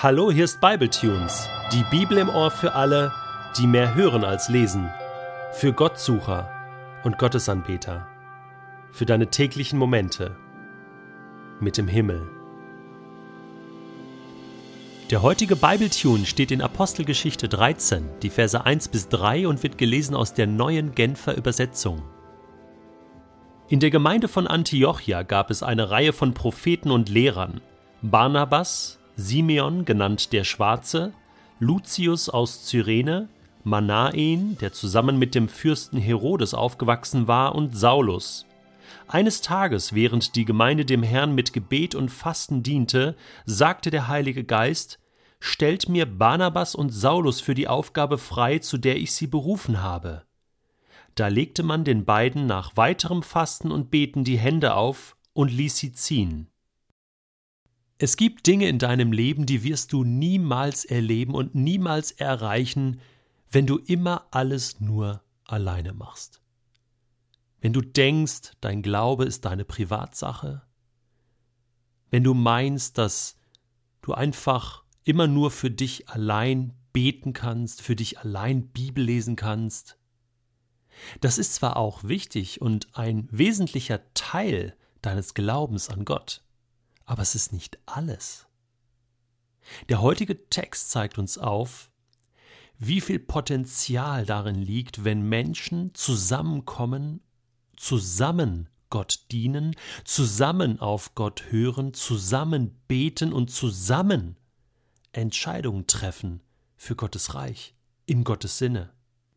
Hallo, hier ist Bibletunes, die Bibel im Ohr für alle, die mehr hören als lesen, für Gottsucher und Gottesanbeter, für deine täglichen Momente mit dem Himmel. Der heutige Bibletune steht in Apostelgeschichte 13, die Verse 1 bis 3 und wird gelesen aus der neuen Genfer Übersetzung. In der Gemeinde von Antiochia gab es eine Reihe von Propheten und Lehrern. Barnabas, Simeon, genannt der Schwarze, Lucius aus Cyrene, Manaen, der zusammen mit dem Fürsten Herodes aufgewachsen war, und Saulus. Eines Tages, während die Gemeinde dem Herrn mit Gebet und Fasten diente, sagte der Heilige Geist, Stellt mir Barnabas und Saulus für die Aufgabe frei, zu der ich sie berufen habe. Da legte man den beiden nach weiterem Fasten und Beten die Hände auf und ließ sie ziehen. Es gibt Dinge in deinem Leben, die wirst du niemals erleben und niemals erreichen, wenn du immer alles nur alleine machst. Wenn du denkst, dein Glaube ist deine Privatsache, wenn du meinst, dass du einfach immer nur für dich allein beten kannst, für dich allein Bibel lesen kannst. Das ist zwar auch wichtig und ein wesentlicher Teil deines Glaubens an Gott, aber es ist nicht alles. Der heutige Text zeigt uns auf, wie viel Potenzial darin liegt, wenn Menschen zusammenkommen, zusammen Gott dienen, zusammen auf Gott hören, zusammen beten und zusammen Entscheidungen treffen für Gottes Reich, in Gottes Sinne.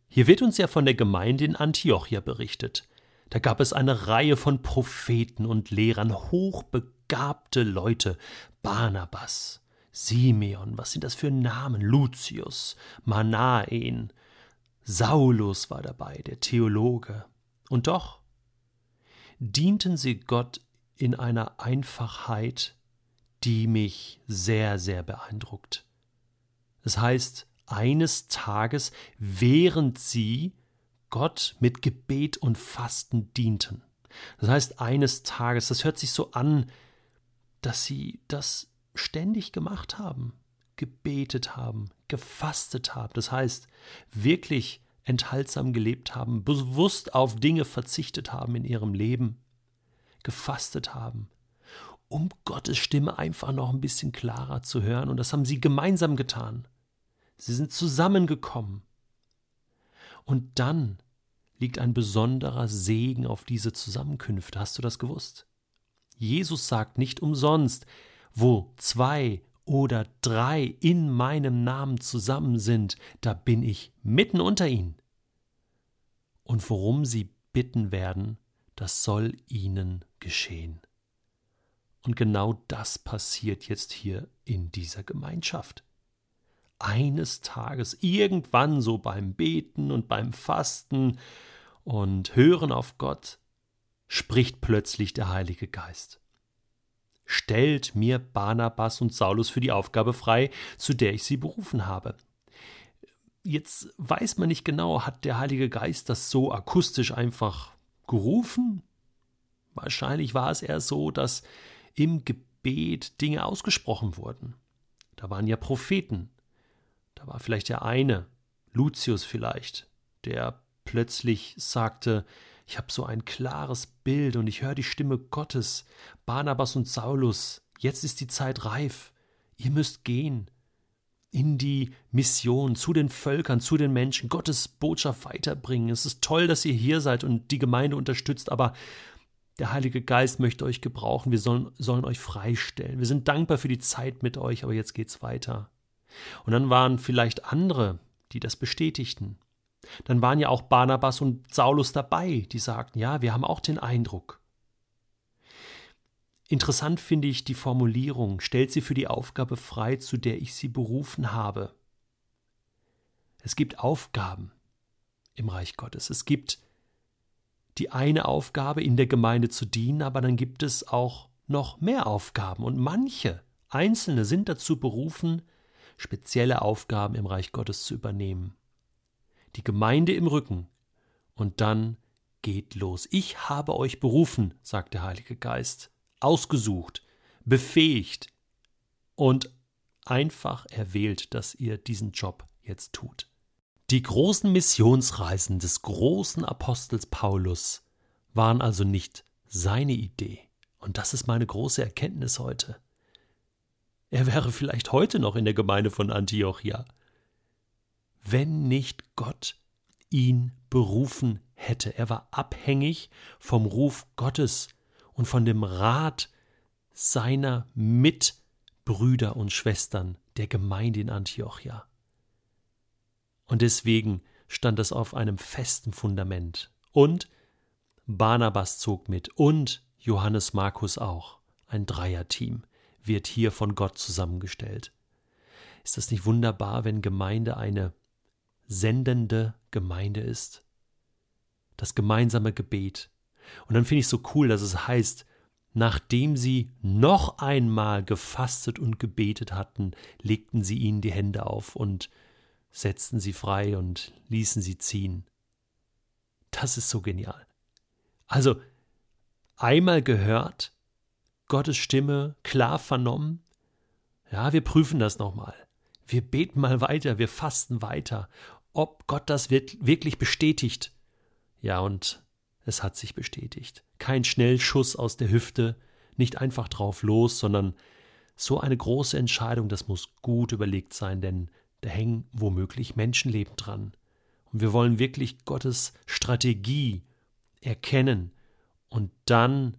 Hier wird uns ja von der Gemeinde in Antiochia berichtet. Da gab es eine Reihe von Propheten und Lehrern, hochbegabte Leute. Barnabas, Simeon, was sind das für Namen? Lucius, Manaen, Saulus war dabei, der Theologe. Und doch dienten sie Gott in einer Einfachheit, die mich sehr, sehr beeindruckt. Es heißt, eines Tages, während sie Gott mit Gebet und Fasten dienten. Das heißt, eines Tages, das hört sich so an, dass sie das ständig gemacht haben, gebetet haben, gefastet haben. Das heißt, wirklich enthaltsam gelebt haben, bewusst auf Dinge verzichtet haben in ihrem Leben, gefastet haben, um Gottes Stimme einfach noch ein bisschen klarer zu hören. Und das haben sie gemeinsam getan. Sie sind zusammengekommen. Und dann liegt ein besonderer Segen auf diese Zusammenkünfte. Hast du das gewusst? Jesus sagt nicht umsonst, wo zwei oder drei in meinem Namen zusammen sind, da bin ich mitten unter ihnen. Und worum sie bitten werden, das soll ihnen geschehen. Und genau das passiert jetzt hier in dieser Gemeinschaft eines Tages, irgendwann so beim Beten und beim Fasten und Hören auf Gott, spricht plötzlich der Heilige Geist. Stellt mir Barnabas und Saulus für die Aufgabe frei, zu der ich sie berufen habe. Jetzt weiß man nicht genau, hat der Heilige Geist das so akustisch einfach gerufen? Wahrscheinlich war es eher so, dass im Gebet Dinge ausgesprochen wurden. Da waren ja Propheten, da war vielleicht der eine, Lucius vielleicht, der plötzlich sagte, ich habe so ein klares Bild und ich höre die Stimme Gottes, Barnabas und Saulus, jetzt ist die Zeit reif, ihr müsst gehen in die Mission zu den Völkern, zu den Menschen, Gottes Botschaft weiterbringen. Es ist toll, dass ihr hier seid und die Gemeinde unterstützt, aber der Heilige Geist möchte euch gebrauchen, wir sollen, sollen euch freistellen. Wir sind dankbar für die Zeit mit euch, aber jetzt geht's weiter. Und dann waren vielleicht andere, die das bestätigten. Dann waren ja auch Barnabas und Saulus dabei, die sagten, ja, wir haben auch den Eindruck. Interessant finde ich die Formulierung, stellt sie für die Aufgabe frei, zu der ich sie berufen habe. Es gibt Aufgaben im Reich Gottes. Es gibt die eine Aufgabe, in der Gemeinde zu dienen, aber dann gibt es auch noch mehr Aufgaben und manche Einzelne sind dazu berufen, spezielle Aufgaben im Reich Gottes zu übernehmen. Die Gemeinde im Rücken und dann geht los. Ich habe euch berufen, sagt der Heilige Geist, ausgesucht, befähigt und einfach erwählt, dass ihr diesen Job jetzt tut. Die großen Missionsreisen des großen Apostels Paulus waren also nicht seine Idee. Und das ist meine große Erkenntnis heute. Er wäre vielleicht heute noch in der Gemeinde von Antiochia, wenn nicht Gott ihn berufen hätte. Er war abhängig vom Ruf Gottes und von dem Rat seiner Mitbrüder und Schwestern der Gemeinde in Antiochia. Und deswegen stand es auf einem festen Fundament. Und Barnabas zog mit und Johannes Markus auch. Ein Dreierteam wird hier von Gott zusammengestellt. Ist das nicht wunderbar, wenn Gemeinde eine sendende Gemeinde ist? Das gemeinsame Gebet. Und dann finde ich so cool, dass es heißt, nachdem sie noch einmal gefastet und gebetet hatten, legten sie ihnen die Hände auf und setzten sie frei und ließen sie ziehen. Das ist so genial. Also einmal gehört, Gottes Stimme klar vernommen. Ja, wir prüfen das nochmal. Wir beten mal weiter, wir fasten weiter, ob Gott das wirklich bestätigt. Ja, und es hat sich bestätigt. Kein Schnellschuss aus der Hüfte, nicht einfach drauf los, sondern so eine große Entscheidung, das muss gut überlegt sein, denn da hängen womöglich Menschenleben dran. Und wir wollen wirklich Gottes Strategie erkennen und dann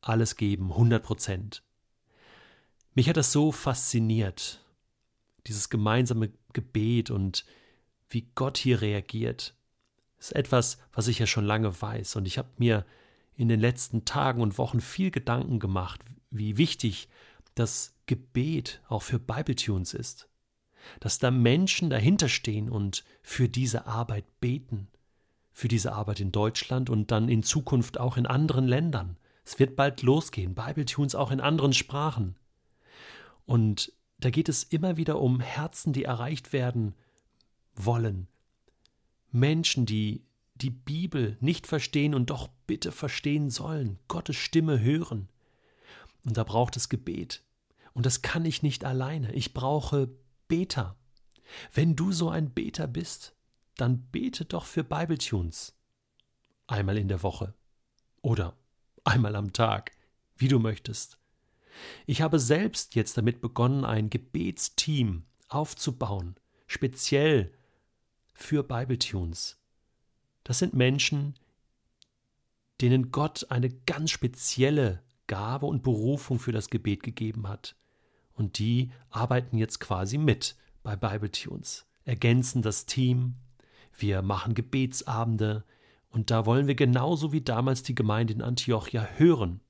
alles geben, 100 Prozent. Mich hat das so fasziniert, dieses gemeinsame Gebet und wie Gott hier reagiert. Ist etwas, was ich ja schon lange weiß und ich habe mir in den letzten Tagen und Wochen viel Gedanken gemacht, wie wichtig das Gebet auch für Bibletunes ist. Dass da Menschen dahinter stehen und für diese Arbeit beten für diese Arbeit in Deutschland und dann in Zukunft auch in anderen Ländern. Es wird bald losgehen, Bibletunes auch in anderen Sprachen. Und da geht es immer wieder um Herzen, die erreicht werden wollen. Menschen, die die Bibel nicht verstehen und doch bitte verstehen sollen, Gottes Stimme hören. Und da braucht es Gebet. Und das kann ich nicht alleine. Ich brauche Beter. Wenn du so ein Beter bist, dann bete doch für Bibletunes. Einmal in der Woche. Oder einmal am Tag, wie du möchtest. Ich habe selbst jetzt damit begonnen, ein Gebetsteam aufzubauen, speziell für Bibletunes. Das sind Menschen, denen Gott eine ganz spezielle Gabe und Berufung für das Gebet gegeben hat. Und die arbeiten jetzt quasi mit bei Bibletunes, ergänzen das Team, wir machen Gebetsabende und da wollen wir genauso wie damals die Gemeinde in Antiochia hören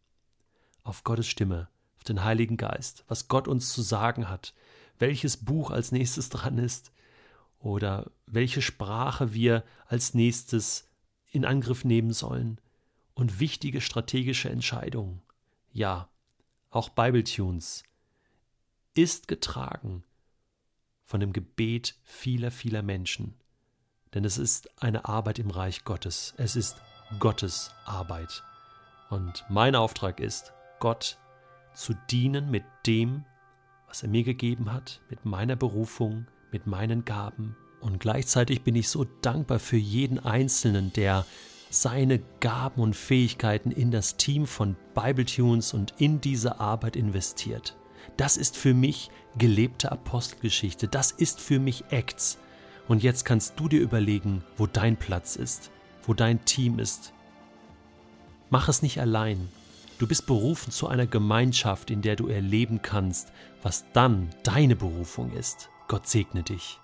auf Gottes Stimme, auf den Heiligen Geist, was Gott uns zu sagen hat, welches Buch als nächstes dran ist oder welche Sprache wir als nächstes in Angriff nehmen sollen und wichtige strategische Entscheidungen. Ja, auch Bibletunes ist getragen von dem Gebet vieler, vieler Menschen denn es ist eine Arbeit im Reich Gottes. Es ist Gottes Arbeit. Und mein Auftrag ist, Gott zu dienen mit dem, was er mir gegeben hat, mit meiner Berufung, mit meinen Gaben. Und gleichzeitig bin ich so dankbar für jeden Einzelnen, der seine Gaben und Fähigkeiten in das Team von Bibletunes und in diese Arbeit investiert. Das ist für mich gelebte Apostelgeschichte. Das ist für mich Acts. Und jetzt kannst du dir überlegen, wo dein Platz ist, wo dein Team ist. Mach es nicht allein. Du bist berufen zu einer Gemeinschaft, in der du erleben kannst, was dann deine Berufung ist. Gott segne dich.